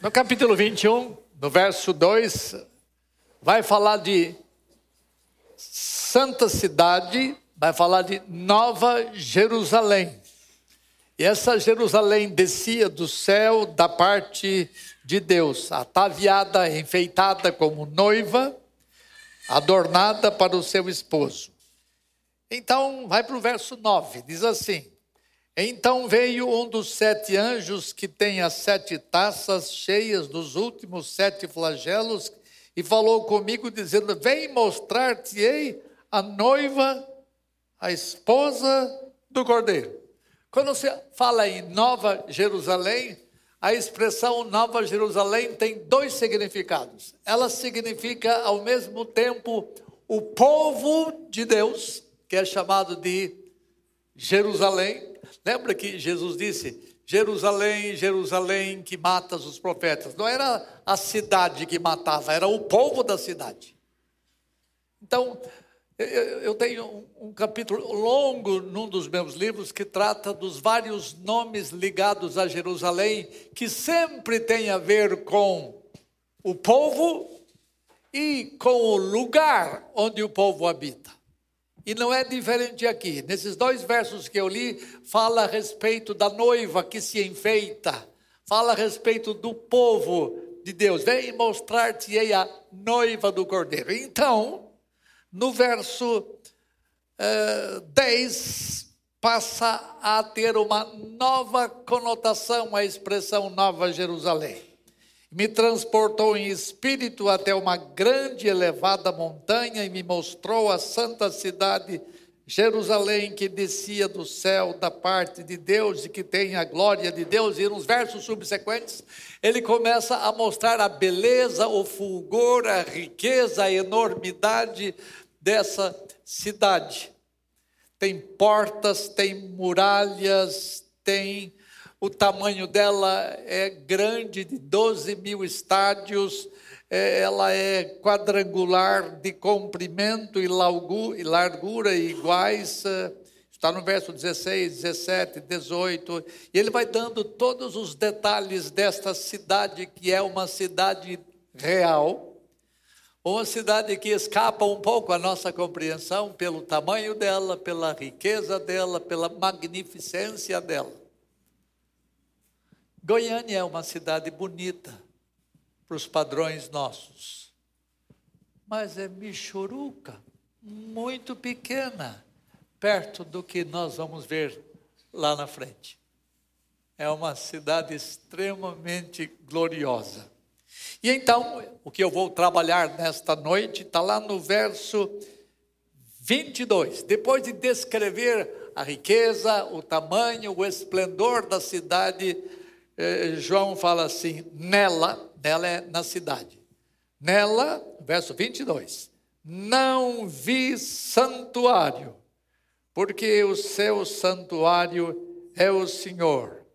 No capítulo 21, no verso 2, vai falar de santa cidade, vai falar de Nova Jerusalém. E essa Jerusalém descia do céu da parte de Deus, ataviada, enfeitada como noiva, adornada para o seu esposo. Então, vai para o verso 9, diz assim: Então veio um dos sete anjos que tem as sete taças cheias dos últimos sete flagelos e falou comigo, dizendo: Vem mostrar-te-ei a noiva, a esposa do cordeiro. Quando você fala em Nova Jerusalém, a expressão Nova Jerusalém tem dois significados. Ela significa ao mesmo tempo o povo de Deus, que é chamado de Jerusalém. Lembra que Jesus disse: Jerusalém, Jerusalém, que matas os profetas. Não era a cidade que matava, era o povo da cidade. Então, eu tenho um capítulo longo num dos meus livros que trata dos vários nomes ligados a Jerusalém, que sempre tem a ver com o povo e com o lugar onde o povo habita. E não é diferente aqui. Nesses dois versos que eu li, fala a respeito da noiva que se enfeita, fala a respeito do povo de Deus. Vem mostrar-te a noiva do cordeiro. Então, no verso uh, eh, 10, passa a ter uma nova conotação a expressão Nova Jerusalém. Me transportou em espírito até uma grande e elevada montanha e me mostrou a santa cidade Jerusalém que descia do céu da parte de Deus e que tem a glória de Deus. E nos versos subsequentes, ele começa a mostrar a beleza, o fulgor, a riqueza, a enormidade dessa cidade. Tem portas, tem muralhas, tem. O tamanho dela é grande, de 12 mil estádios, é, ela é quadrangular de comprimento e largura iguais. É, está no verso 16, 17, 18. E ele vai dando todos os detalhes desta cidade, que é uma cidade real uma cidade que escapa um pouco à nossa compreensão pelo tamanho dela, pela riqueza dela, pela magnificência dela. Goiânia é uma cidade bonita para os padrões nossos, mas é michuruca, muito pequena, perto do que nós vamos ver lá na frente. É uma cidade extremamente gloriosa. E então, o que eu vou trabalhar nesta noite está lá no verso 22. Depois de descrever a riqueza, o tamanho, o esplendor da cidade, eh, João fala assim: nela, nela é na cidade. Nela, verso 22. Não vi santuário, porque o seu santuário é o Senhor,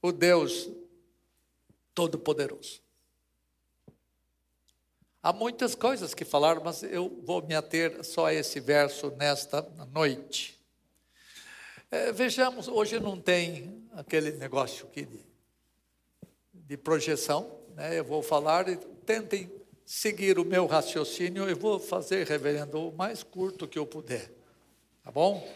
o Deus Todo-Poderoso. Há muitas coisas que falar, mas eu vou me ater só a esse verso nesta noite. É, vejamos, hoje não tem aquele negócio aqui de, projeção, né? eu vou falar e tentem seguir o meu raciocínio, eu vou fazer, reverendo, o mais curto que eu puder, tá bom?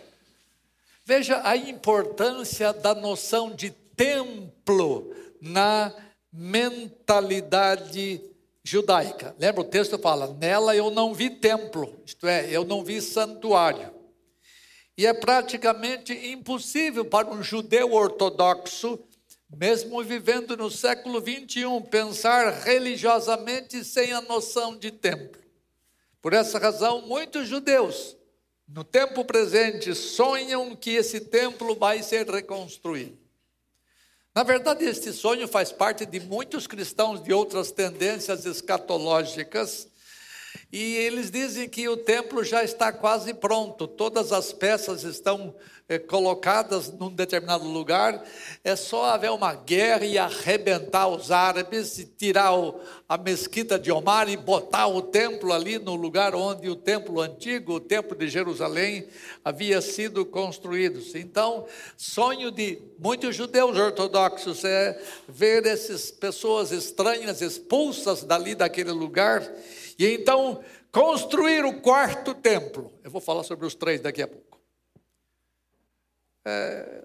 Veja a importância da noção de templo na mentalidade judaica. Lembra o texto fala: "Nela eu não vi templo", isto é, eu não vi santuário. E é praticamente impossível para um judeu ortodoxo, mesmo vivendo no século 21, pensar religiosamente sem a noção de templo. Por essa razão, muitos judeus, no tempo presente, sonham que esse templo vai ser reconstruído. Na verdade, este sonho faz parte de muitos cristãos de outras tendências escatológicas, e eles dizem que o templo já está quase pronto, todas as peças estão eh, colocadas num determinado lugar, é só haver uma guerra e arrebentar os árabes, e tirar o, a mesquita de Omar e botar o templo ali no lugar onde o templo antigo, o templo de Jerusalém, havia sido construído. Então, sonho de muitos judeus ortodoxos é ver essas pessoas estranhas expulsas dali daquele lugar e então construir o quarto templo. Eu vou falar sobre os três daqui a pouco. É,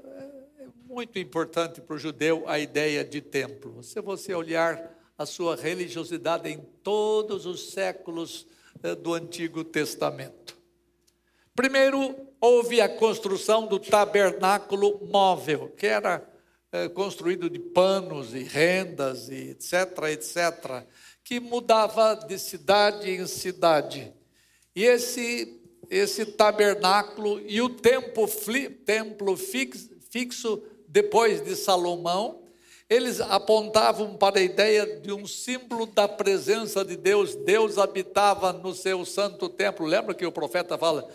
é muito importante para o judeu a ideia de templo. Se você olhar a sua religiosidade em todos os séculos é, do Antigo Testamento. Primeiro, houve a construção do tabernáculo móvel, que era é, construído de panos e rendas e etc, etc, que mudava de cidade em cidade. E esse esse tabernáculo e o templo, templo fixo depois de Salomão, eles apontavam para a ideia de um símbolo da presença de Deus. Deus habitava no seu santo templo. Lembra que o profeta fala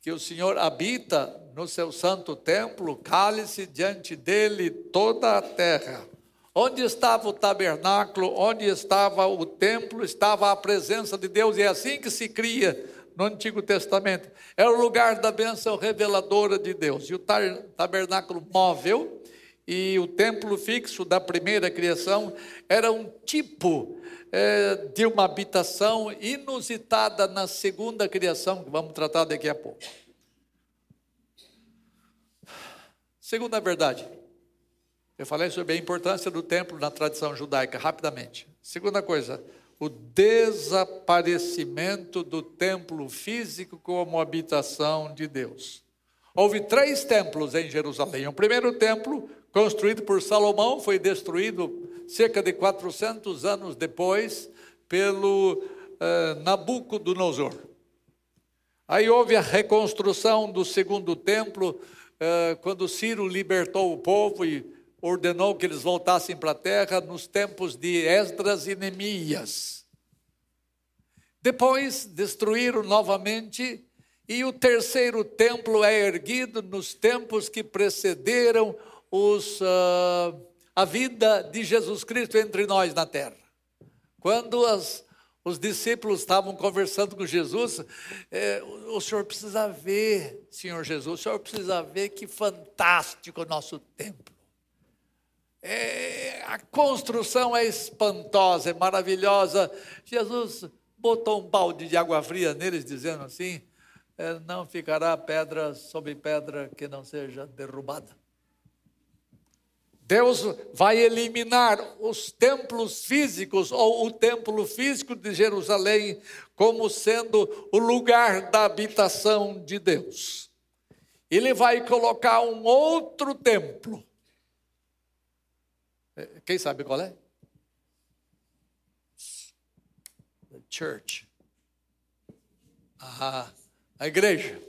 que o Senhor habita no seu santo templo, cale-se diante dele toda a terra. Onde estava o tabernáculo, onde estava o templo, estava a presença de Deus, e é assim que se cria no Antigo Testamento. Era o lugar da bênção reveladora de Deus. E o tabernáculo móvel e o templo fixo da primeira criação era um tipo é, de uma habitação inusitada na segunda criação, que vamos tratar daqui a pouco. Segunda verdade. Eu falei sobre a importância do templo na tradição judaica, rapidamente. Segunda coisa, o desaparecimento do templo físico como habitação de Deus. Houve três templos em Jerusalém. O primeiro templo, construído por Salomão, foi destruído cerca de 400 anos depois pelo uh, Nabucodonosor. Aí houve a reconstrução do segundo templo, uh, quando Ciro libertou o povo e ordenou que eles voltassem para a terra nos tempos de Esdras e Neemias. Depois destruíram novamente, e o terceiro templo é erguido nos tempos que precederam os, uh, a vida de Jesus Cristo entre nós na terra. Quando as, os discípulos estavam conversando com Jesus, é, o senhor precisa ver, Senhor Jesus, o senhor precisa ver que fantástico o nosso templo. É, a construção é espantosa, é maravilhosa. Jesus botou um balde de água fria neles, dizendo assim: é, não ficará pedra sobre pedra que não seja derrubada. Deus vai eliminar os templos físicos, ou o templo físico de Jerusalém, como sendo o lugar da habitação de Deus. Ele vai colocar um outro templo quem sabe qual é? The church. Ah, a igreja.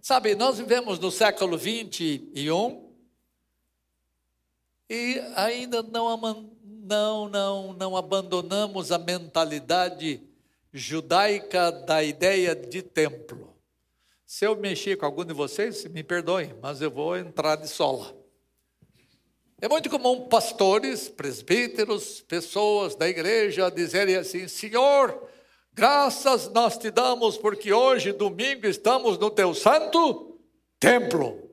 Sabe, nós vivemos no século 21 e ainda não, não, não, não abandonamos a mentalidade judaica da ideia de templo. Se eu mexer com algum de vocês, me perdoem, mas eu vou entrar de sola. É muito comum pastores, presbíteros, pessoas da igreja dizerem assim: Senhor, graças nós te damos porque hoje, domingo, estamos no teu santo templo.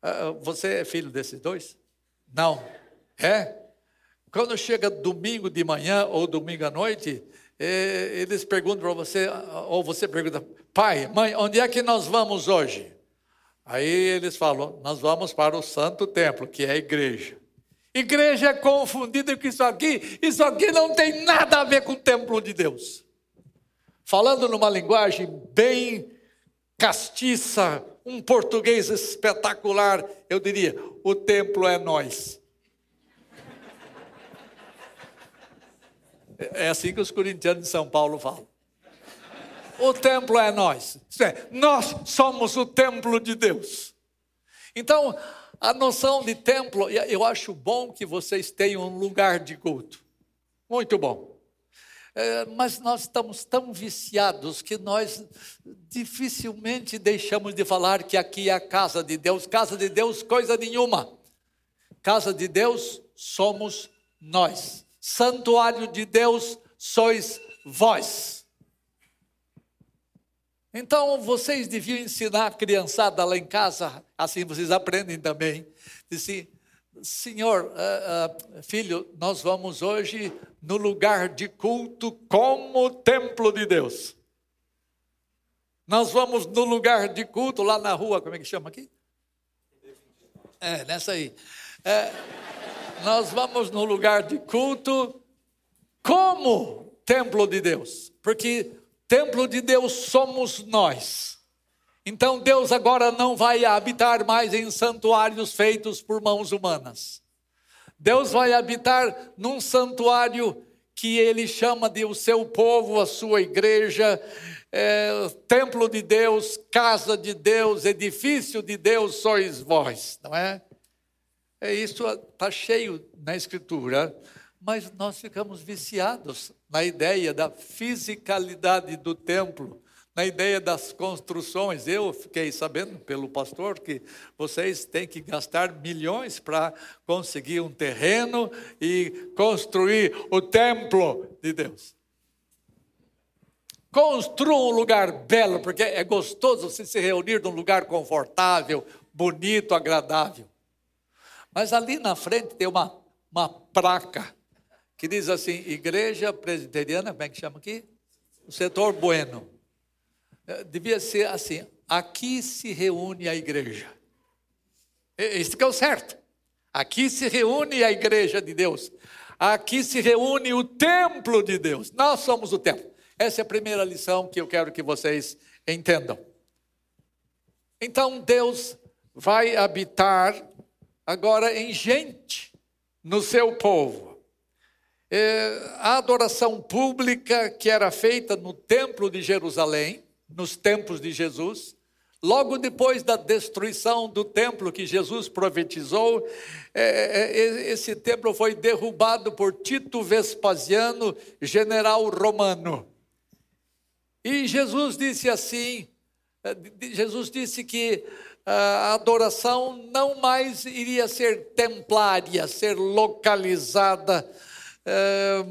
Ah, você é filho desses dois? Não. É? Quando chega domingo de manhã ou domingo à noite, é, eles perguntam para você, ou você pergunta, pai, mãe, onde é que nós vamos hoje? Aí eles falam: nós vamos para o santo templo, que é a igreja. Igreja é confundida com isso aqui, isso aqui não tem nada a ver com o templo de Deus. Falando numa linguagem bem castiça, um português espetacular, eu diria: o templo é nós. É assim que os corintianos de São Paulo falam o templo é nós. É, nós somos o templo de Deus. Então, a noção de templo, eu acho bom que vocês tenham um lugar de culto. Muito bom. É, mas nós estamos tão viciados que nós dificilmente deixamos de falar que aqui é a casa de Deus. Casa de Deus, coisa nenhuma. Casa de Deus somos nós. Santuário de Deus sois vós. Então vocês deviam ensinar a criançada lá em casa, assim vocês aprendem também. Disse, Senhor, uh, uh, filho, nós vamos hoje no lugar de culto como templo de Deus. Nós vamos no lugar de culto lá na rua, como é que chama aqui? É, nessa aí. É, nós vamos no lugar de culto como templo de Deus, porque templo de Deus somos nós. Então Deus agora não vai habitar mais em santuários feitos por mãos humanas. Deus vai habitar num santuário que ele chama de o seu povo, a sua igreja, é, templo de Deus, casa de Deus, edifício de Deus, sois vós, não é? É isso, está cheio na Escritura, mas nós ficamos viciados na ideia da fisicalidade do templo na ideia das construções. Eu fiquei sabendo pelo pastor que vocês têm que gastar milhões para conseguir um terreno e construir o templo de Deus. Construa um lugar belo, porque é gostoso você se reunir num lugar confortável, bonito, agradável. Mas ali na frente tem uma, uma placa que diz assim: Igreja Presbiteriana, como é que chama aqui? O setor Bueno. É, devia ser assim: aqui se reúne a igreja. Isso que é o certo. Aqui se reúne a igreja de Deus. Aqui se reúne o templo de Deus. Nós somos o templo. Essa é a primeira lição que eu quero que vocês entendam. Então Deus vai habitar agora em gente, no seu povo. É, a adoração pública que era feita no templo de Jerusalém, nos tempos de Jesus, logo depois da destruição do templo que Jesus profetizou, é, é, esse templo foi derrubado por Tito Vespasiano, general romano. E Jesus disse assim: Jesus disse que a adoração não mais iria ser templária, ser localizada,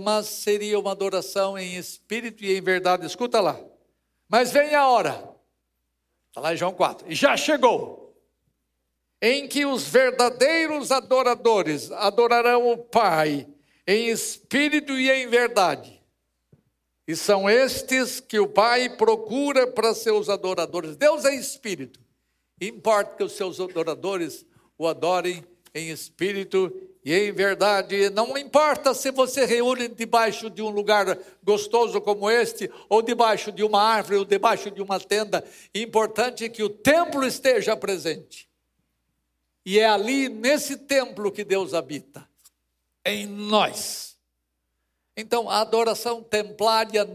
mas seria uma adoração em espírito e em verdade. Escuta lá. Mas vem a hora, está lá em João 4, e já chegou, em que os verdadeiros adoradores adorarão o Pai em espírito e em verdade. E são estes que o Pai procura para seus adoradores. Deus é espírito. Importa que os seus adoradores o adorem em espírito e em verdade, não importa se você reúne debaixo de um lugar gostoso como este, ou debaixo de uma árvore, ou debaixo de uma tenda, importante é que o templo esteja presente. E é ali, nesse templo, que Deus habita, em nós. Então, a adoração templária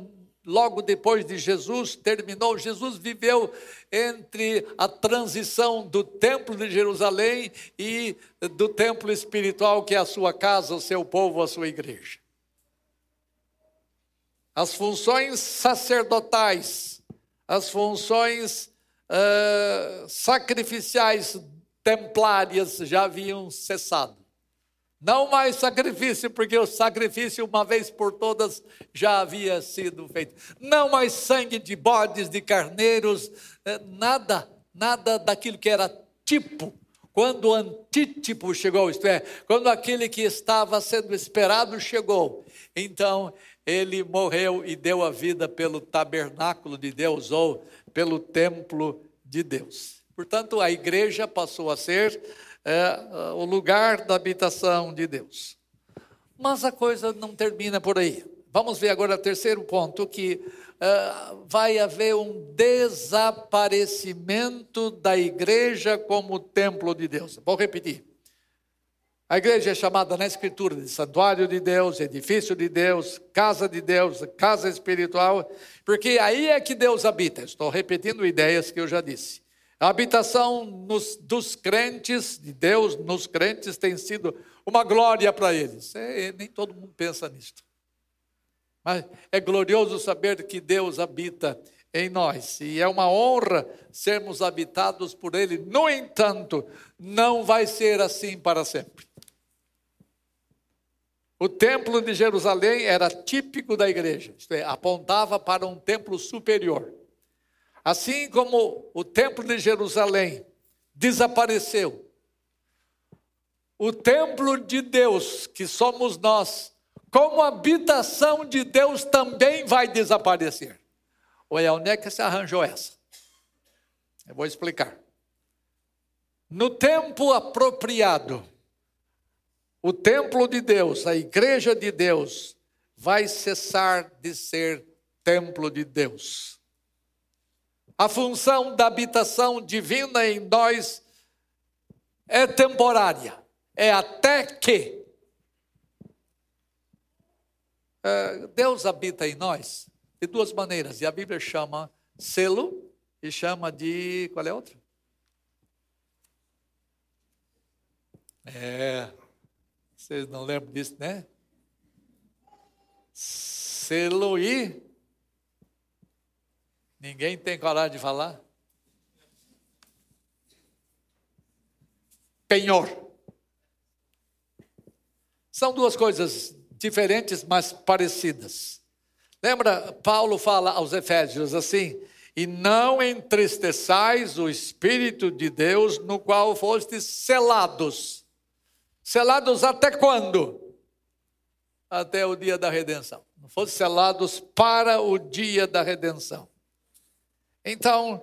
logo depois de Jesus terminou, Jesus viveu entre a transição do templo de Jerusalém e do templo espiritual, que é a sua casa, o seu povo, a sua igreja. As funções sacerdotais, as funções uh, sacrificiais templárias já haviam cessado. Não mais sacrifício, porque o sacrifício, uma vez por todas, já havia sido feito. Não mais sangue de bodes, de carneiros, eh, nada, nada daquilo que era tipo. Quando o antítipo chegou, isto é, quando aquele que estava sendo esperado chegou, então ele morreu e deu a vida pelo tabernáculo de Deus ou pelo templo de Deus. Portanto, a igreja passou a ser é o lugar da habitação de Deus. Mas a coisa não termina por aí. Vamos ver agora o terceiro ponto, que uh, vai haver um desaparecimento da igreja como templo de Deus. Vou repetir. A igreja é chamada na Escritura de santuário de Deus, edifício de Deus, casa de Deus, casa espiritual, porque aí é que Deus habita. Estou repetindo ideias que eu já disse. A habitação nos, dos crentes, de Deus nos crentes, tem sido uma glória para eles. É, nem todo mundo pensa nisto. Mas é glorioso saber que Deus habita em nós. E é uma honra sermos habitados por Ele. No entanto, não vai ser assim para sempre. O templo de Jerusalém era típico da igreja, isto é, apontava para um templo superior. Assim como o templo de Jerusalém desapareceu, o templo de Deus, que somos nós, como habitação de Deus, também vai desaparecer. Oi, onde é que se arranjou essa? Eu vou explicar. No tempo apropriado, o templo de Deus, a igreja de Deus, vai cessar de ser templo de Deus. A função da habitação divina em nós é temporária, é até que é, Deus habita em nós de duas maneiras, e a Bíblia chama selo e chama de. Qual é a outra? É, vocês não lembram disso, né? Selo e. Ninguém tem coragem de falar? Penhor. São duas coisas diferentes, mas parecidas. Lembra, Paulo fala aos Efésios assim: e não entristeçais o Espírito de Deus, no qual fostes selados Selados até quando? Até o dia da redenção. Não fossem selados para o dia da redenção. Então,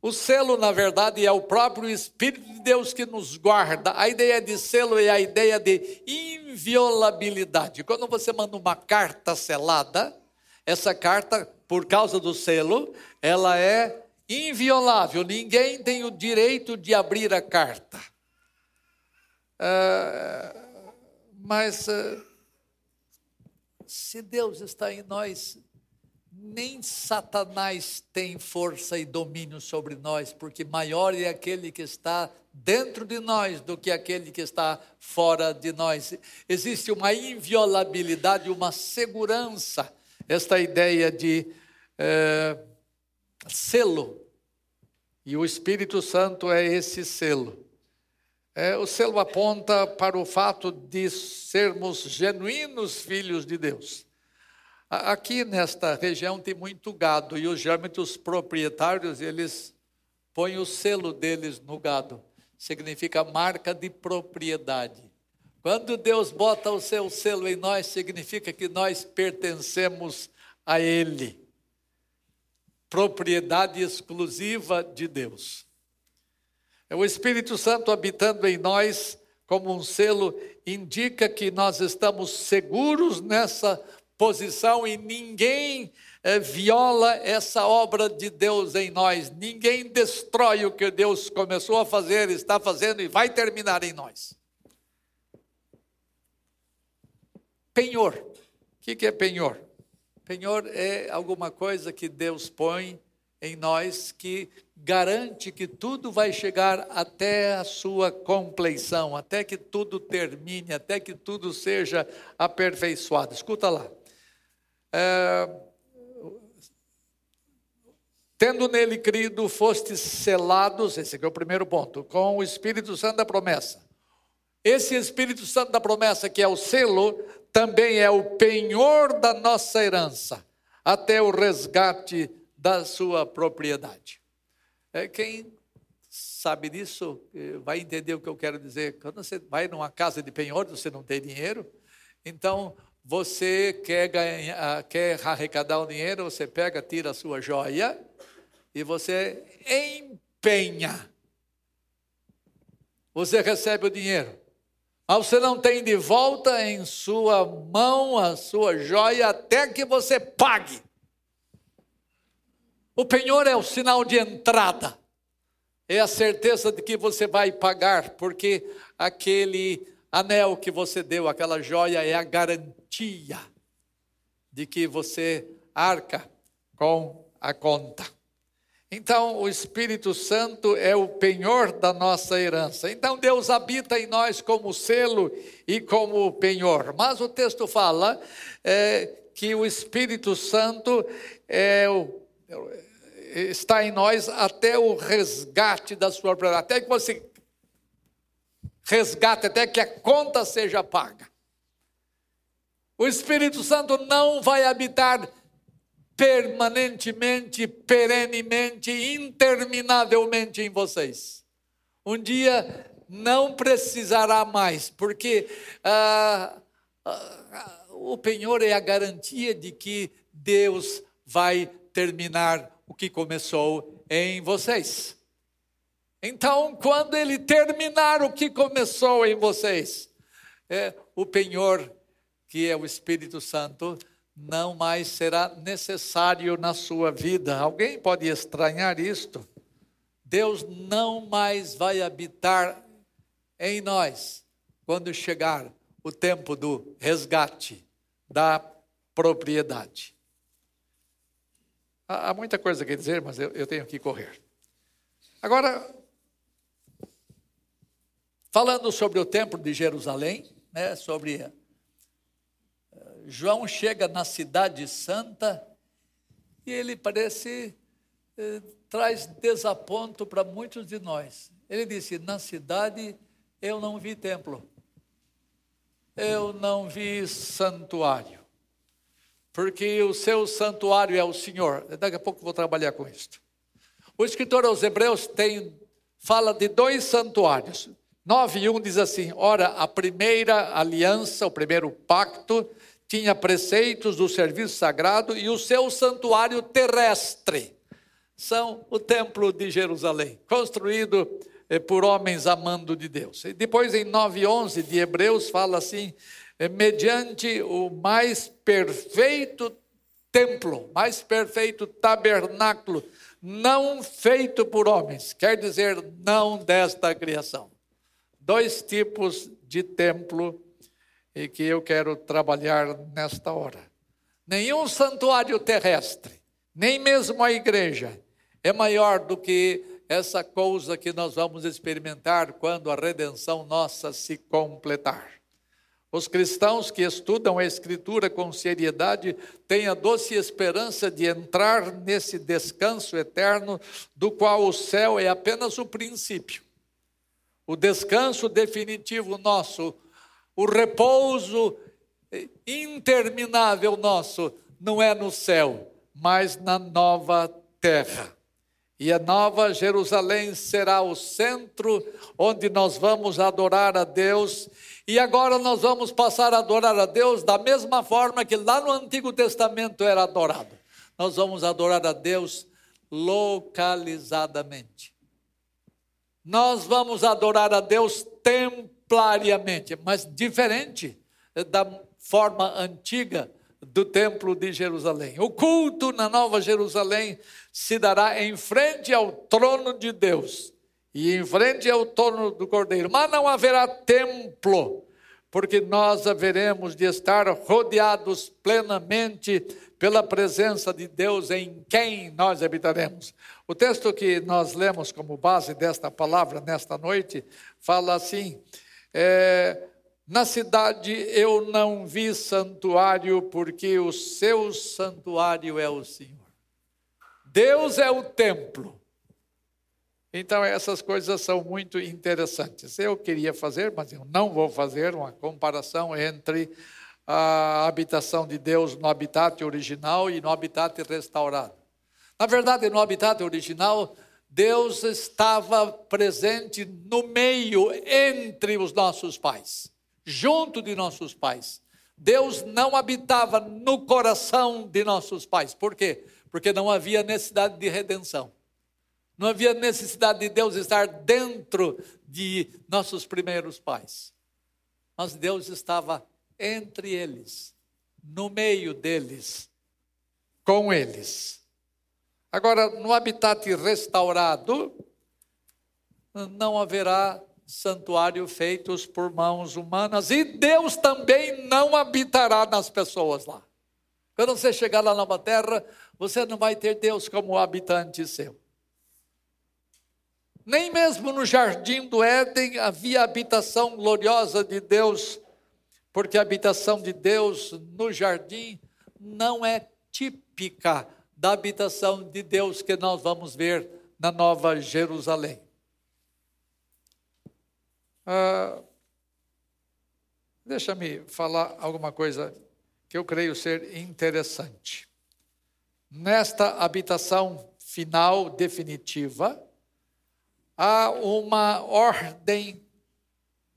o selo, na verdade, é o próprio Espírito de Deus que nos guarda. A ideia de selo é a ideia de inviolabilidade. Quando você manda uma carta selada, essa carta, por causa do selo, ela é inviolável. Ninguém tem o direito de abrir a carta. Ah, mas ah, se Deus está em nós, nem Satanás tem força e domínio sobre nós, porque maior é aquele que está dentro de nós do que aquele que está fora de nós. Existe uma inviolabilidade, uma segurança, esta ideia de é, selo. E o Espírito Santo é esse selo. É, o selo aponta para o fato de sermos genuínos filhos de Deus. Aqui nesta região tem muito gado e os gêmeos proprietários, eles põem o selo deles no gado. Significa marca de propriedade. Quando Deus bota o seu selo em nós, significa que nós pertencemos a Ele. Propriedade exclusiva de Deus. É o Espírito Santo habitando em nós como um selo indica que nós estamos seguros nessa posição e ninguém é, viola essa obra de Deus em nós. Ninguém destrói o que Deus começou a fazer, está fazendo e vai terminar em nós. Penhor. O que é penhor? Penhor é alguma coisa que Deus põe em nós que garante que tudo vai chegar até a sua compleição, até que tudo termine, até que tudo seja aperfeiçoado. Escuta lá. É, Tendo nele crido, fostes selados, esse aqui é o primeiro ponto, com o Espírito Santo da promessa. Esse Espírito Santo da promessa, que é o selo, também é o penhor da nossa herança, até o resgate da sua propriedade. É, quem sabe disso eh, vai entender o que eu quero dizer. Quando você vai numa casa de penhor, você não tem dinheiro, então você quer, ganhar, ah, quer arrecadar o dinheiro, você pega, tira a sua joia e você empenha. Você recebe o dinheiro. Mas você não tem de volta em sua mão a sua joia até que você pague. O penhor é o sinal de entrada, é a certeza de que você vai pagar, porque aquele anel que você deu, aquela joia, é a garantia de que você arca com a conta. Então, o Espírito Santo é o penhor da nossa herança. Então, Deus habita em nós como selo e como penhor. Mas o texto fala é, que o Espírito Santo é o, está em nós até o resgate da sua propriedade, até que você resgate, até que a conta seja paga. O Espírito Santo não vai habitar permanentemente, perenemente, interminavelmente em vocês. Um dia não precisará mais, porque ah, ah, o penhor é a garantia de que Deus vai terminar o que começou em vocês. Então, quando ele terminar o que começou em vocês, é, o penhor, que é o Espírito Santo, não mais será necessário na sua vida. Alguém pode estranhar isto? Deus não mais vai habitar em nós quando chegar o tempo do resgate da propriedade. Há muita coisa a dizer, mas eu, tenho que correr. Agora, falando sobre o templo de Jerusalém, né, sobre João chega na cidade santa e ele parece eh, traz desaponto para muitos de nós. Ele disse: Na cidade eu não vi templo, eu não vi santuário, porque o seu santuário é o Senhor. Daqui a pouco vou trabalhar com isso. O escritor aos Hebreus tem, fala de dois santuários. 9 e 1 diz assim: Ora, a primeira aliança, o primeiro pacto, tinha preceitos do serviço sagrado e o seu santuário terrestre. São o templo de Jerusalém, construído eh, por homens amando de Deus. E depois em 9:11 de Hebreus fala assim: eh, mediante o mais perfeito templo, mais perfeito tabernáculo, não feito por homens, quer dizer, não desta criação. Dois tipos de templo e que eu quero trabalhar nesta hora. Nenhum santuário terrestre, nem mesmo a igreja, é maior do que essa coisa que nós vamos experimentar quando a redenção nossa se completar. Os cristãos que estudam a Escritura com seriedade têm a doce esperança de entrar nesse descanso eterno, do qual o céu é apenas o princípio. O descanso definitivo nosso o repouso interminável nosso não é no céu, mas na nova terra. E a nova Jerusalém será o centro onde nós vamos adorar a Deus. E agora nós vamos passar a adorar a Deus da mesma forma que lá no Antigo Testamento era adorado. Nós vamos adorar a Deus localizadamente. Nós vamos adorar a Deus temporariamente exemplariamente, mas diferente da forma antiga do Templo de Jerusalém. O culto na Nova Jerusalém se dará em frente ao trono de Deus e em frente ao trono do Cordeiro, mas não haverá templo, porque nós haveremos de estar rodeados plenamente pela presença de Deus em quem nós habitaremos. O texto que nós lemos como base desta palavra nesta noite fala assim: é, na cidade eu não vi santuário, porque o seu santuário é o Senhor. Deus é o templo. Então, essas coisas são muito interessantes. Eu queria fazer, mas eu não vou fazer uma comparação entre a habitação de Deus no habitat original e no habitat restaurado. Na verdade, no habitat original, Deus estava presente no meio, entre os nossos pais, junto de nossos pais. Deus não habitava no coração de nossos pais. Por quê? Porque não havia necessidade de redenção. Não havia necessidade de Deus estar dentro de nossos primeiros pais. Mas Deus estava entre eles, no meio deles, com eles. Agora, no habitat restaurado, não haverá santuário feitos por mãos humanas e Deus também não habitará nas pessoas lá. Quando você chegar lá na nova terra, você não vai ter Deus como habitante seu. Nem mesmo no jardim do Éden havia habitação gloriosa de Deus, porque a habitação de Deus no jardim não é típica da habitação de Deus que nós vamos ver na Nova Jerusalém. Ah, Deixa-me falar alguma coisa que eu creio ser interessante. Nesta habitação final, definitiva, há uma ordem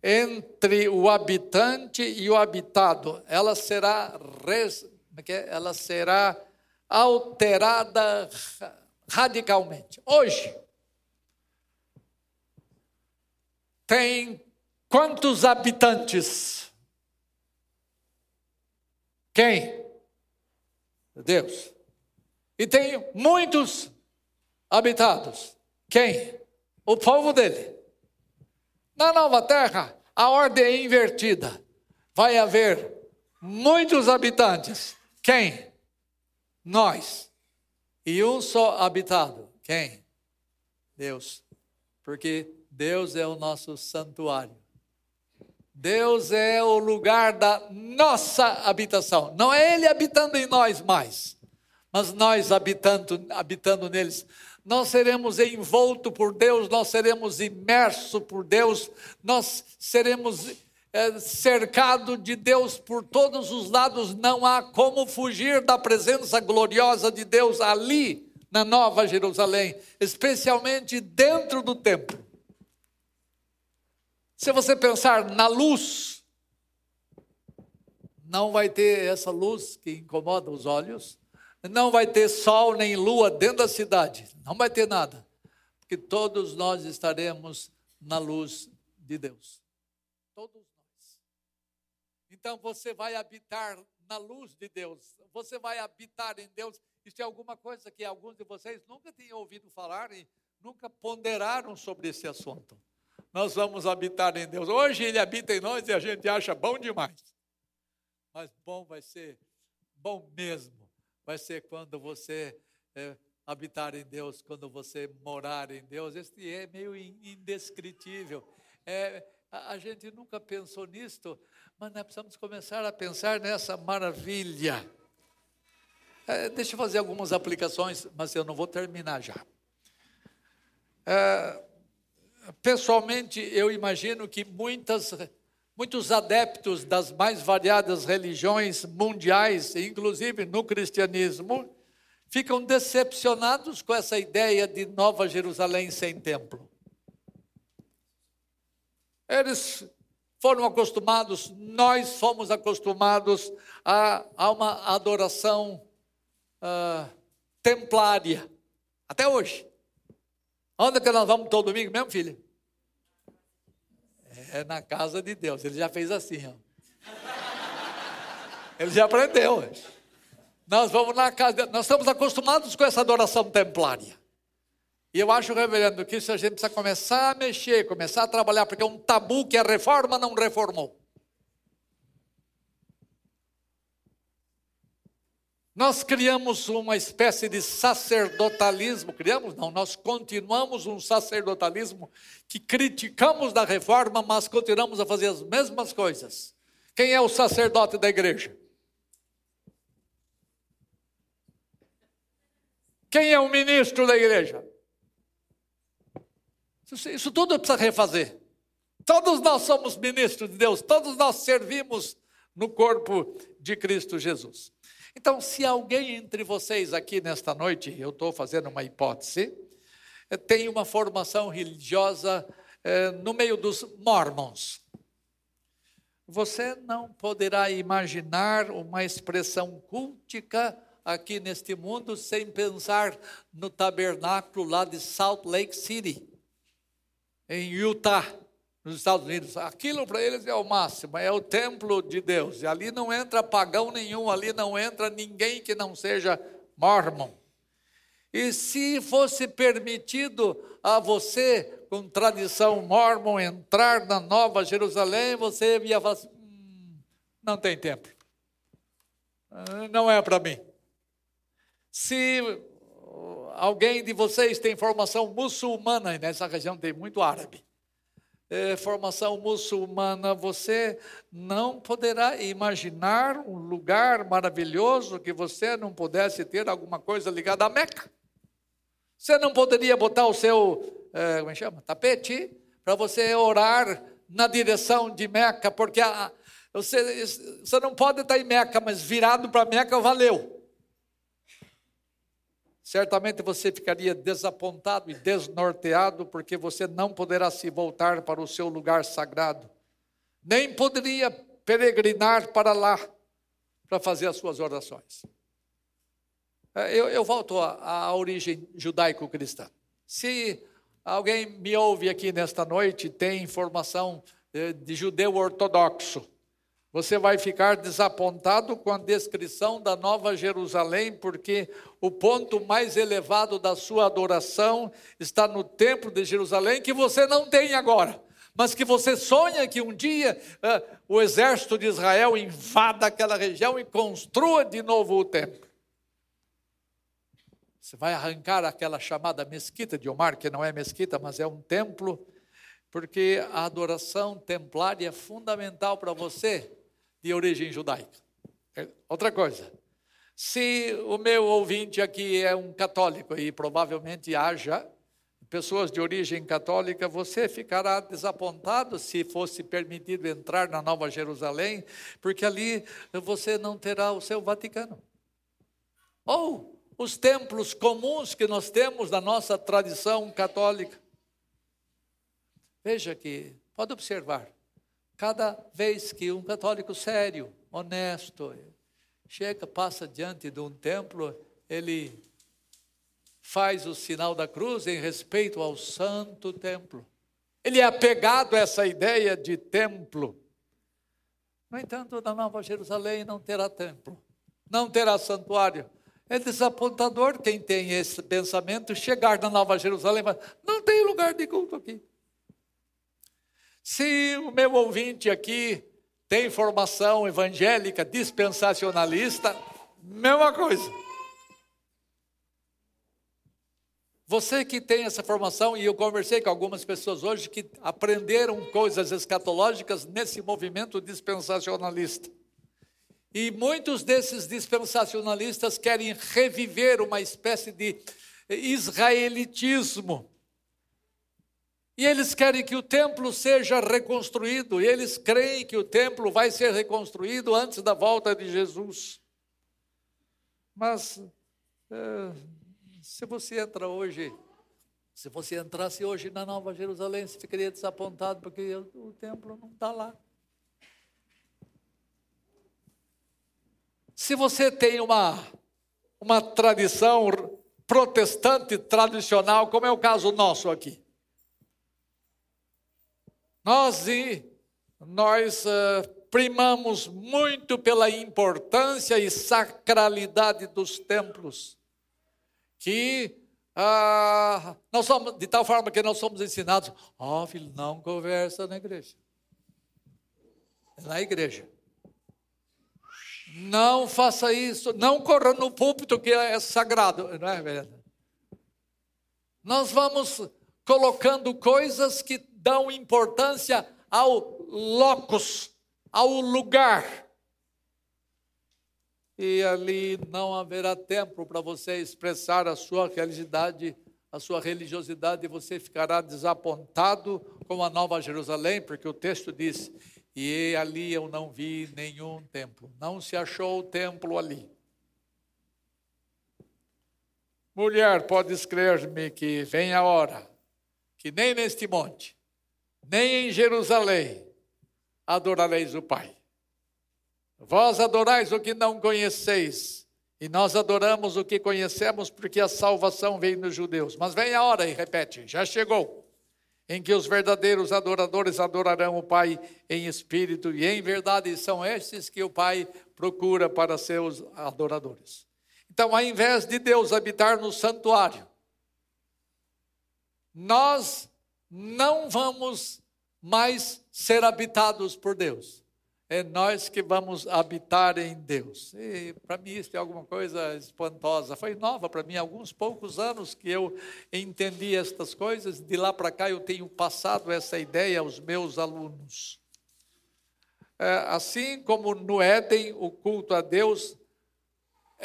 entre o habitante e o habitado. Ela será, é é? ela será alterada radicalmente. Hoje, tem quantos habitantes? Quem? Deus. E tem muitos habitados. Quem? O povo dele. Na nova terra, a ordem é invertida. Vai haver muitos habitantes. Quem? Nós. E um só habitado. Quem? Deus. Porque Deus é o nosso santuário. Deus é o lugar da nossa habitação. Não é Ele habitando em nós mais, mas nós habitando, habitando neles. Nós seremos envoltos por Deus, nós seremos imersos por Deus, nós seremos é, cercados de Deus por todos os lados. Não há como fugir da presença gloriosa de Deus ali na Nova Jerusalém, especialmente dentro do templo. Se você pensar na luz, não vai ter essa luz que incomoda os olhos, não vai ter sol nem lua dentro da cidade, não vai ter nada, porque todos nós estaremos na luz de Deus. Todos. Então você vai habitar na luz de Deus, você vai habitar em Deus. Isso é alguma coisa que alguns de vocês nunca tinham ouvido falar e nunca ponderaram sobre esse assunto nós vamos habitar em Deus. Hoje Ele habita em nós e a gente acha bom demais. Mas bom vai ser, bom mesmo, vai ser quando você é, habitar em Deus, quando você morar em Deus. Este é meio indescritível. É, a, gente nunca pensou nisto, mas nós precisamos começar a pensar nessa maravilha. É, deixa eu fazer algumas aplicações, mas eu não vou terminar já. É, pessoalmente, eu imagino que muitas, muitos adeptos das mais variadas religiões mundiais, inclusive no cristianismo, ficam decepcionados com essa ideia de Nova Jerusalém sem templo. Eles foram acostumados, nós fomos acostumados a, a uma adoração uh, templária, até hoje. Onde é que nós vamos todo domingo mesmo, filha? É na casa de Deus. Ele já fez assim, ó. Ele já aprendeu. Nós vamos na casa de... Nós estamos acostumados com essa adoração templária. E eu acho, reverendo, que isso a gente precisa começar a mexer, começar a trabalhar, porque é um tabu que a reforma não reformou. Nós criamos uma espécie de sacerdotalismo, criamos não, nós continuamos um sacerdotalismo que criticamos da reforma, mas continuamos a fazer as mesmas coisas. Quem é o sacerdote da igreja? Quem é o ministro da igreja? Isso, tudo precisa refazer. Todos nós somos ministros de Deus, todos nós servimos no corpo de Cristo Jesus. Então, se alguém entre vocês aqui nesta noite, eu estou fazendo uma hipótese, eh, tem uma formação religiosa eh, no meio dos mormons, você não poderá imaginar uma expressão cultica aqui neste mundo sem pensar no tabernáculo lá de Salt Lake City, em Utah nos Estados Unidos. Aquilo para eles é o máximo, é o templo de Deus. E ali não entra pagão nenhum, ali não entra ninguém que não seja mormon. E se fosse permitido a você, com tradição mormon, entrar na Nova Jerusalém, você ia falar assim, hum, não tem templo. Ah, não é para mim. Se alguém de vocês tem formação muçulmana, nessa região tem muito árabe. Eh, formação muçulmana, você não poderá imaginar um lugar maravilhoso que você não pudesse ter alguma coisa ligada à Meca. Você não poderia botar o seu, eh, como é chama, tapete para você orar na direção de Meca, porque a, você, você não pode estar em Meca, mas virado para Meca valeu certamente você ficaria desapontado e desnorteado, porque você não poderá se voltar para o seu lugar sagrado, nem poderia peregrinar para lá para fazer as suas orações. É, eu, eu volto à, à origem judaico-cristã. Se alguém me ouve aqui nesta noite, tem informação eh, de judeu ortodoxo, você vai ficar desapontado com a descrição da Nova Jerusalém, porque o ponto mais elevado da sua adoração está no Templo de Jerusalém, que você não tem agora, mas que você sonha que um dia uh, o exército de Israel invada aquela região e construa de novo o templo. Você vai arrancar aquela chamada mesquita de Omar, que não é mesquita, mas é um templo, porque a adoração templária é fundamental para você de origem judaica. É outra coisa, se o meu ouvinte aqui é um católico e provavelmente haja pessoas de origem católica, você ficará desapontado se fosse permitido entrar na Nova Jerusalém, porque ali você não terá o seu Vaticano. Ou os templos comuns que nós temos da nossa tradição católica. Veja que, pode observar, Cada vez que um católico sério, honesto, chega, passa diante de um templo, ele faz o sinal da cruz em respeito ao santo templo. Ele é apegado a essa ideia de templo. No entanto, na Nova Jerusalém não terá templo, não terá santuário. É desapontador quem tem esse pensamento chegar na Nova Jerusalém, mas não tem lugar de culto aqui. Se o meu ouvinte aqui tem formação evangélica dispensacionalista, mesma coisa. Você que tem essa formação, e eu conversei com algumas pessoas hoje que aprenderam coisas escatológicas nesse movimento dispensacionalista. E muitos desses dispensacionalistas querem reviver uma espécie de israelitismo e eles querem que o templo seja reconstruído, e eles creem que o templo vai ser reconstruído antes da volta de Jesus. Mas, é, se você entra hoje, se você entrasse hoje na Nova Jerusalém, você ficaria desapontado, porque o, templo não está lá. Se você tem uma, uma tradição protestante tradicional, como é o caso nosso aqui, nós, nós uh, primamos muito pela importância e sacralidade dos templos, que uh, nós somos, de tal forma que nós somos ensinados, ó oh, filho, não conversa na igreja. É na igreja. Não faça isso, não corra no púlpito que é sagrado, não é verdade? Nós vamos colocando coisas que dão importância ao locus, ao lugar. E ali não haverá tempo para você expressar a sua realidade, a sua religiosidade, e você ficará desapontado com a Nova Jerusalém, porque o texto diz: E ali eu não vi nenhum templo, não se achou o templo ali. Mulher, pode escrever-me que vem a hora, que nem neste monte, nem em Jerusalém adorareis o Pai. Vós adorais o que não conheceis, e nós adoramos o que conhecemos, porque a salvação vem dos judeus. Mas vem a hora, e repete, já chegou, em que os verdadeiros adoradores adorarão o Pai em espírito e em verdade, são estes que o Pai procura para seus adoradores. Então, ao invés de Deus habitar no santuário, nós não vamos mais ser habitados por Deus. é nós que vamos habitar em Deus. Para mim isso é alguma coisa espantosa. Foi nova para mim, alguns poucos anos que eu entendi estas coisas. De lá para cá eu tenho passado essa ideia aos meus alunos. É, assim como no Éden o culto a Deus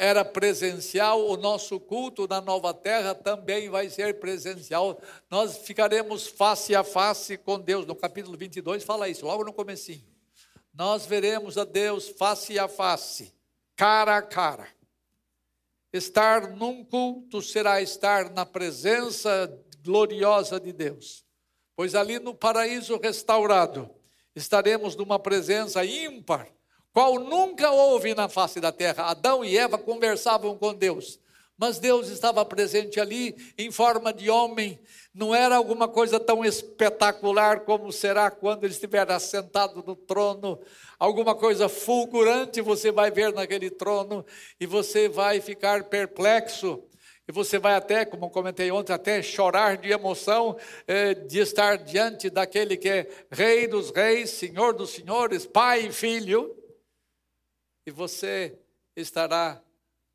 era presencial, o nosso culto na nova terra também vai ser presencial. Nós ficaremos face a face com Deus. No capítulo 22 fala isso, logo no comecinho nós veremos a Deus face a face, cara a cara. Estar num culto será estar na presença gloriosa de Deus, pois ali no paraíso restaurado estaremos numa presença ímpar, qual nunca houve na face da terra. Adão e Eva conversavam com Deus, mas Deus estava presente ali em forma de homem, não era alguma coisa tão espetacular como será quando ele estiver assentado no trono, alguma coisa fulgurante você vai ver naquele trono e você vai ficar perplexo. E você vai até, como comentei ontem, até chorar de emoção eh, de estar diante daquele que é Rei dos Reis, Senhor dos Senhores, Pai e Filho. E você estará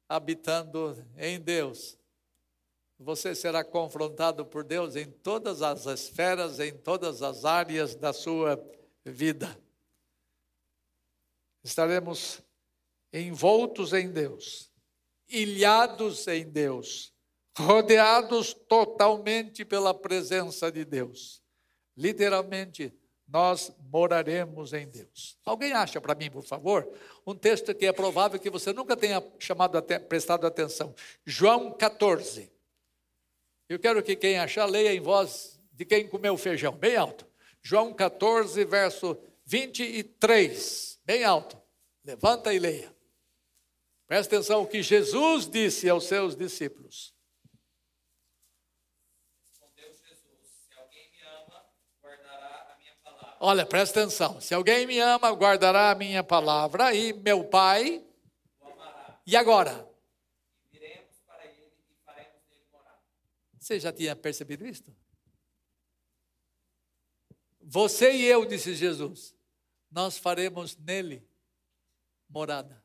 habitando em Deus, você será confrontado por Deus em todas as esferas, em todas as áreas da sua vida. Estaremos envoltos em Deus, ilhados em Deus, rodeados totalmente pela presença de Deus. Literalmente, nós moraremos em Deus. Alguém acha para mim, por favor, um texto que é provável que você nunca tenha chamado, prestado atenção. João 14. Eu quero que quem achar leia em voz de quem comeu feijão, bem alto. João 14, verso 23, bem alto. Levanta e leia. Presta atenção o que Jesus disse aos seus discípulos. Olha, presta atenção. Se alguém me ama, guardará a minha palavra, e meu Pai. E agora? Você já tinha percebido isto? Você e eu, disse Jesus, nós faremos nele morada.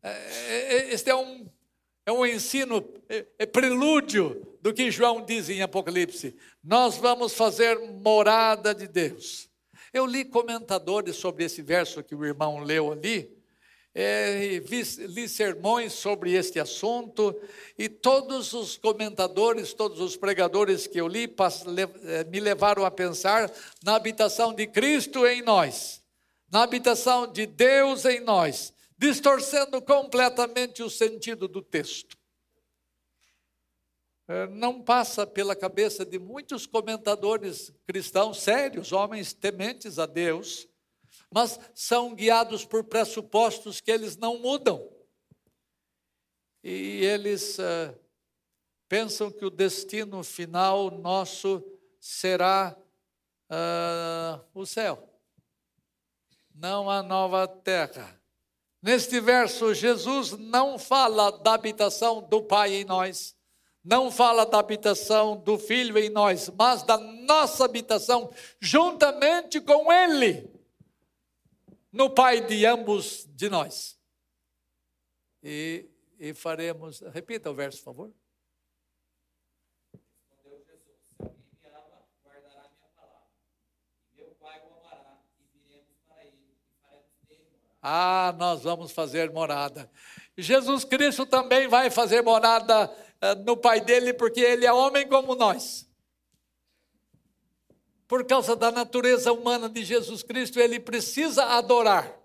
É, é, é, este é um, é um ensino, é, é prelúdio do que João diz em Apocalipse. Nós vamos fazer morada de Deus. Eu li comentadores sobre esse verso que o irmão leu ali, é, vi, li sermões sobre este assunto, e todos os comentadores, todos os pregadores que eu li, é, me levaram a pensar na habitação de Cristo em nós, na habitação de Deus em nós, distorcendo completamente o sentido do texto. É, não passa pela cabeça de muitos comentadores cristãos sérios, homens tementes a Deus, mas são guiados por pressupostos que eles não mudam. E eles uh, pensam que o destino final nosso será uh, o céu, não a nova terra. Neste verso, Jesus não fala da habitação do Pai em nós não fala da habitação do Filho em nós, mas da nossa habitação juntamente com Ele, no Pai de ambos de nós. E, e faremos, repita o verso, por favor. Respondeu Jesus: Se alguém me ama, guardará minha palavra, meu Pai o amará, viremos para ele, faremos dele morada. Ah, nós vamos fazer morada. Jesus Cristo também vai fazer morada no Pai dele, porque ele é homem como nós. Por causa da natureza humana de Jesus Cristo, ele precisa adorar.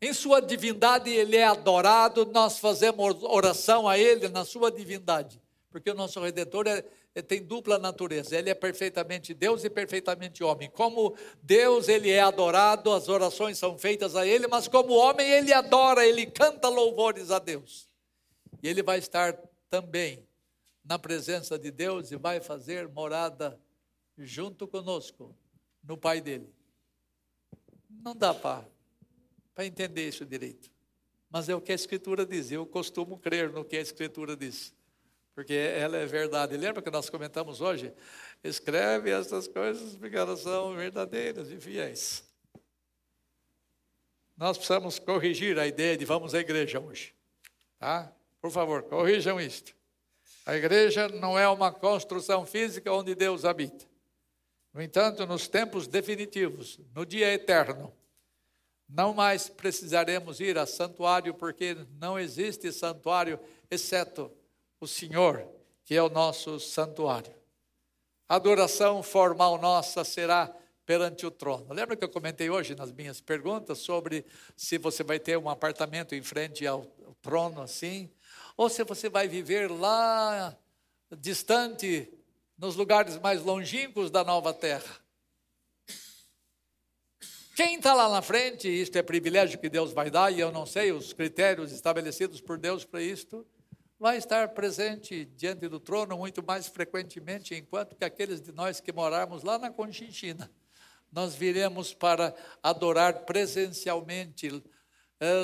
Em sua divindade, ele é adorado, nós fazemos oração a ele na sua divindade, porque o nosso redentor é, é, tem dupla natureza, ele é perfeitamente Deus e perfeitamente homem. Como Deus, ele é adorado, as orações são feitas a ele, mas como homem, ele adora, ele canta louvores a Deus. E ele vai estar também na presença de Deus e vai fazer morada junto conosco no Pai dele. Não dá para entender isso direito. Mas é o que a Escritura diz. Eu costumo crer no que a Escritura diz. Porque ela é verdade. Lembra que nós comentamos hoje? Escreve essas coisas porque elas são verdadeiras e fiéis. nós precisamos corrigir a ideia de vamos à igreja hoje. Tá? Por favor, corrijam isto. A igreja não é uma construção física onde Deus habita. No entanto, nos tempos definitivos, no dia eterno, não mais precisaremos ir a santuário, porque não existe santuário exceto o Senhor, que é o nosso santuário. A adoração formal nossa será perante o trono. Lembra que eu comentei hoje nas minhas perguntas sobre se você vai ter um apartamento em frente ao, trono assim, ou se você vai viver lá distante, nos lugares mais longínquos da nova terra. Quem está lá na frente, isto é privilégio que Deus vai dar, e eu não sei os critérios estabelecidos por Deus para isto, vai estar presente diante do trono muito mais frequentemente, enquanto que aqueles de nós que morarmos lá na Conchinchina, nós viremos para adorar presencialmente, eh,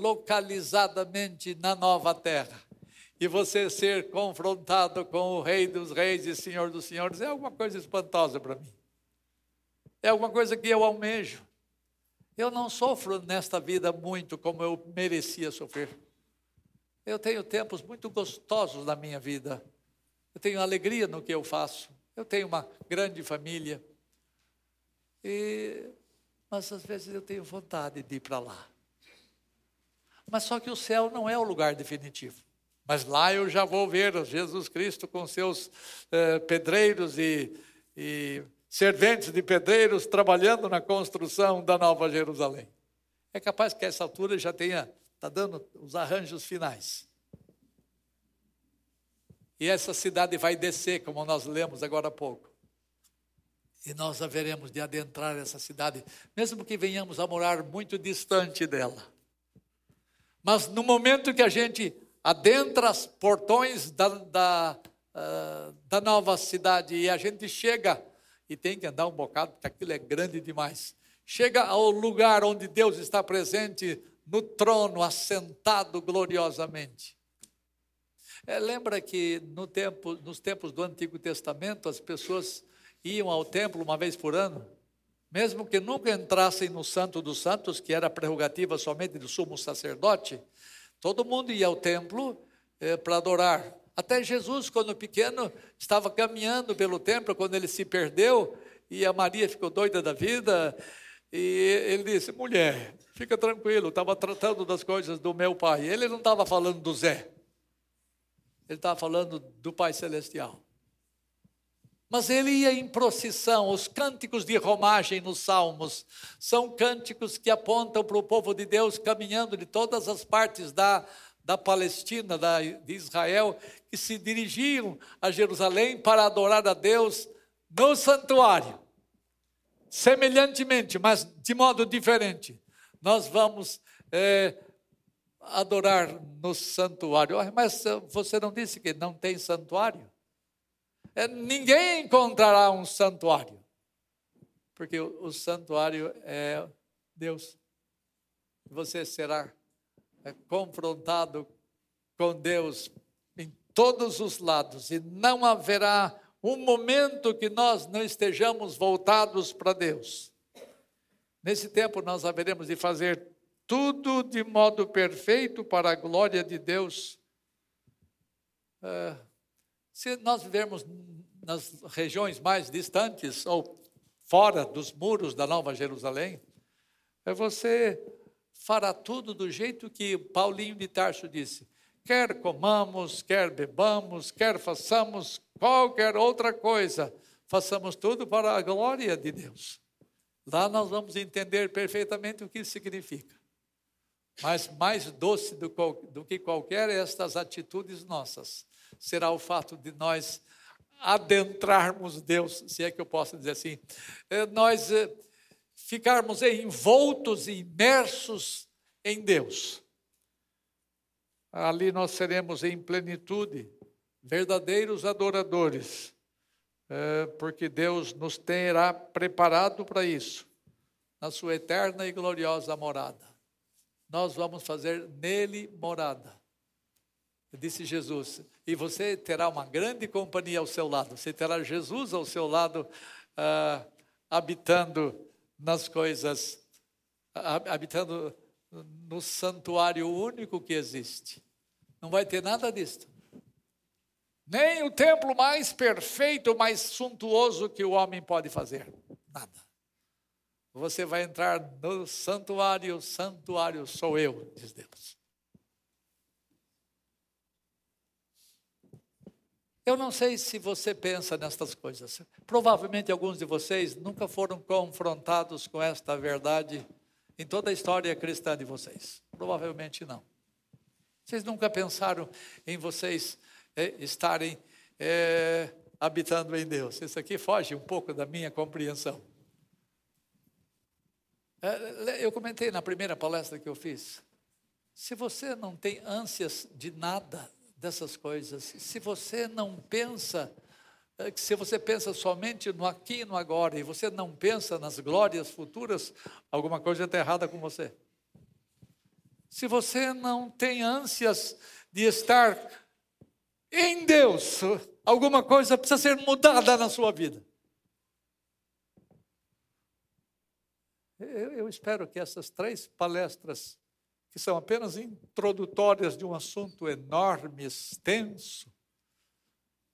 localizadamente na nova terra. E você ser confrontado com o Rei dos Reis e Senhor dos Senhores é alguma coisa espantosa para mim. É alguma coisa que eu almejo. Eu não sofro nesta vida muito como eu merecia sofrer. Eu tenho tempos muito gostosos na minha vida. Eu tenho alegria no que eu faço. Eu tenho uma grande família. E, mas às vezes eu tenho vontade de ir para lá. Mas só que o céu não é o lugar definitivo. Mas lá eu já vou ver Jesus Cristo com seus eh, pedreiros e, e serventes de pedreiros trabalhando na construção da Nova Jerusalém. É capaz que a essa altura já tenha, está dando os arranjos finais. E essa cidade vai descer, como nós lemos agora há pouco. E nós haveremos de adentrar essa cidade, mesmo que venhamos a morar muito distante dela. Mas no momento que a gente adentra os portões da, da, uh, da nova cidade e a gente chega, e tem que andar um bocado, porque aquilo é grande demais. Chega ao lugar onde Deus está presente, no trono, assentado gloriosamente. É, lembra que no tempo, nos tempos do Antigo Testamento, as pessoas iam ao templo uma vez por ano, mesmo que nunca entrassem no Santo dos Santos, que era prerrogativa somente do sumo sacerdote, todo mundo ia ao templo eh, para adorar. Até Jesus, quando pequeno, estava caminhando pelo templo, quando ele se perdeu, e a Maria ficou doida da vida, e ele disse: mulher, fica tranquilo, estava tratando das coisas do meu pai. Ele não estava falando do Zé, ele estava falando do Pai Celestial. Mas ele ia em procissão. Os cânticos de romagem nos salmos são cânticos que apontam para o povo de Deus caminhando de todas as partes da, da Palestina, da, de Israel, que se dirigiam a Jerusalém para adorar a Deus no santuário. Semelhantemente, mas de modo diferente, nós vamos é, adorar no santuário. Mas você não disse que não tem santuário? É, ninguém encontrará um santuário, porque o, santuário é Deus. Você será é, confrontado com Deus em todos os lados, e não haverá um momento que nós não estejamos voltados para Deus. Nesse tempo, nós haveremos de fazer tudo de modo perfeito para a glória de Deus. É, se nós vivermos nas regiões mais distantes ou fora dos muros da Nova Jerusalém, é você fará tudo do jeito que Paulinho de Tarso disse: quer comamos, quer bebamos, quer façamos qualquer outra coisa, façamos tudo para a glória de Deus. Lá nós vamos entender perfeitamente o que isso significa. Mas mais doce do, do que qualquer estas atitudes nossas será o fato de nós adentrarmos Deus, se é que eu posso dizer assim, é, nós é, ficarmos envoltos e imersos em Deus. Ali nós seremos em plenitude, verdadeiros adoradores, é, porque Deus nos terá preparado para isso, na sua eterna e gloriosa morada. Nós vamos fazer nele morada. Disse Jesus, e você terá uma grande companhia ao seu lado, você terá Jesus ao seu lado, uh, habitando nas coisas habitando no santuário único que existe. Não vai ter nada disso. Nem o templo mais perfeito, mais suntuoso que o homem pode fazer. Nada. Você vai entrar no santuário, santuário sou eu, diz Deus. Eu não sei se você pensa nestas coisas. Provavelmente alguns de vocês nunca foram confrontados com esta verdade em toda a história cristã de vocês. Provavelmente não. Vocês nunca pensaram em vocês é, estarem é, habitando em Deus. Isso aqui foge um pouco da minha compreensão. É, eu comentei na primeira palestra que eu fiz. Se você não tem ânsias de nada dessas coisas, se você não pensa, é, se você pensa somente no aqui e no agora, e você não pensa nas glórias futuras, alguma coisa está errada com você. Se você não tem ânsias de estar em Deus, alguma coisa precisa ser mudada na sua vida. Eu, eu, espero que essas três palestras, que são apenas introdutórias de um assunto enorme, extenso,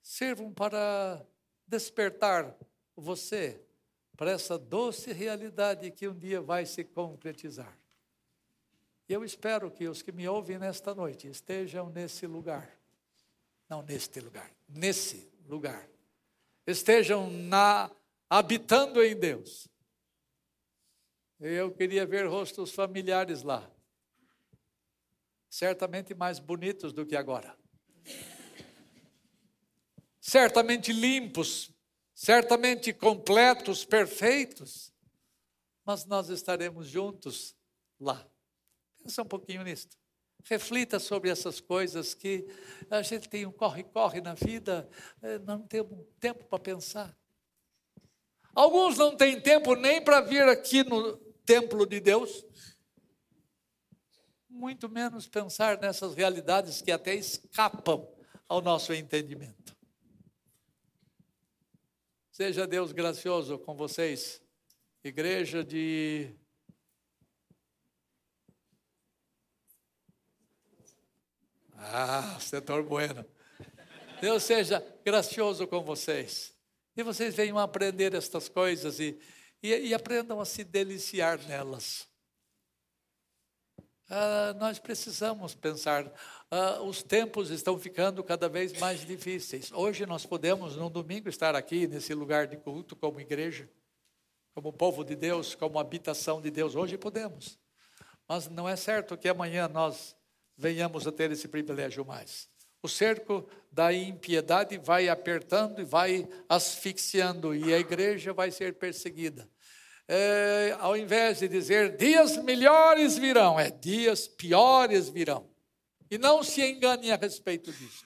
sirvam para despertar você para essa doce realidade que um dia vai se concretizar. E eu espero que os que me ouvem nesta noite estejam nesse lugar não neste lugar, nesse lugar. Estejam na habitando em Deus. Eu queria ver rostos familiares lá. Certamente mais bonitos do que agora. Certamente limpos, certamente completos, perfeitos. Mas nós estaremos juntos lá. Pensa um pouquinho nisto. Reflita sobre essas coisas que a gente tem um corre-corre na vida, eh, não temos tempo para pensar. Alguns não têm tempo nem para vir aqui no templo de Deus, muito menos pensar nessas realidades que até escapam ao nosso entendimento. Seja Deus gracioso com vocês, igreja de Ah, setor bueno. Deus seja gracioso com vocês. E vocês venham aprender estas coisas e, e, e aprendam a se deliciar nelas. Ah, nós precisamos pensar. Ah, os tempos estão ficando cada vez mais difíceis. Hoje nós podemos, no domingo, estar aqui nesse lugar de culto como igreja, como povo de Deus, como habitação de Deus. Hoje podemos. Mas não é certo que amanhã nós venhamos a ter esse privilégio mais. O cerco da impiedade vai apertando e vai asfixiando, e a igreja vai ser perseguida. É, ao invés de dizer dias melhores virão, é dias piores virão. E não se engane a respeito disso.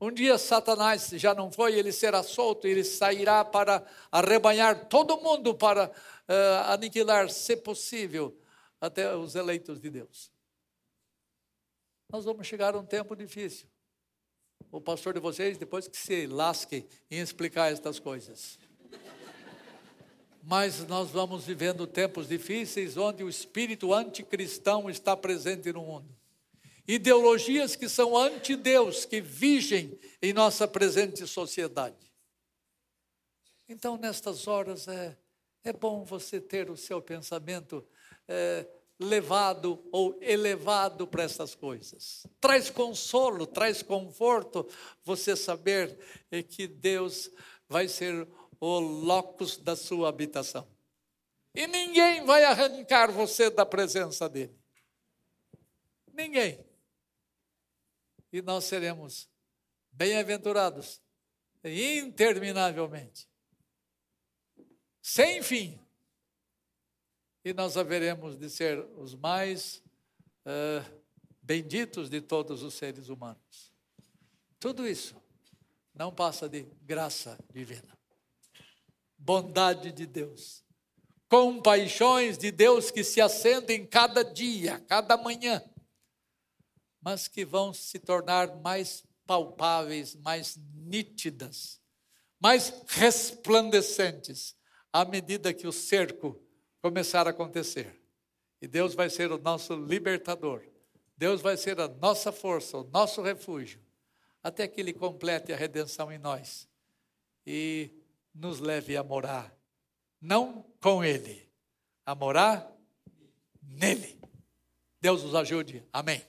Um dia Satanás já não foi, ele será solto, ele sairá para arrebanhar todo mundo, para uh, aniquilar, se possível, até os eleitos de Deus nós vamos chegar a um tempo difícil. O pastor de vocês, depois que se lasque em explicar estas coisas. Mas nós vamos vivendo tempos difíceis onde o espírito anticristão está presente no mundo. Ideologias que são anti-Deus, que vigem em nossa presente sociedade. Então, nestas horas, é, é bom você ter o seu pensamento é, levado ou elevado para essas coisas. Traz consolo, traz conforto você saber que Deus vai ser o locus da sua habitação. E ninguém vai arrancar você da presença dele. Ninguém. E nós seremos bem-aventurados interminavelmente. Sem fim e nós haveremos de ser os mais uh, benditos de todos os seres humanos. Tudo isso não passa de graça divina, bondade de Deus, compaixões de Deus que se acendem cada dia, cada manhã, mas que vão se tornar mais palpáveis, mais nítidas, mais resplandecentes à medida que o cerco começar a acontecer. E Deus vai ser o nosso libertador. Deus vai ser a nossa força, o nosso refúgio, até que Ele complete a redenção em nós e nos leve a morar, não com Ele, a morar nele. Deus nos ajude. Amém.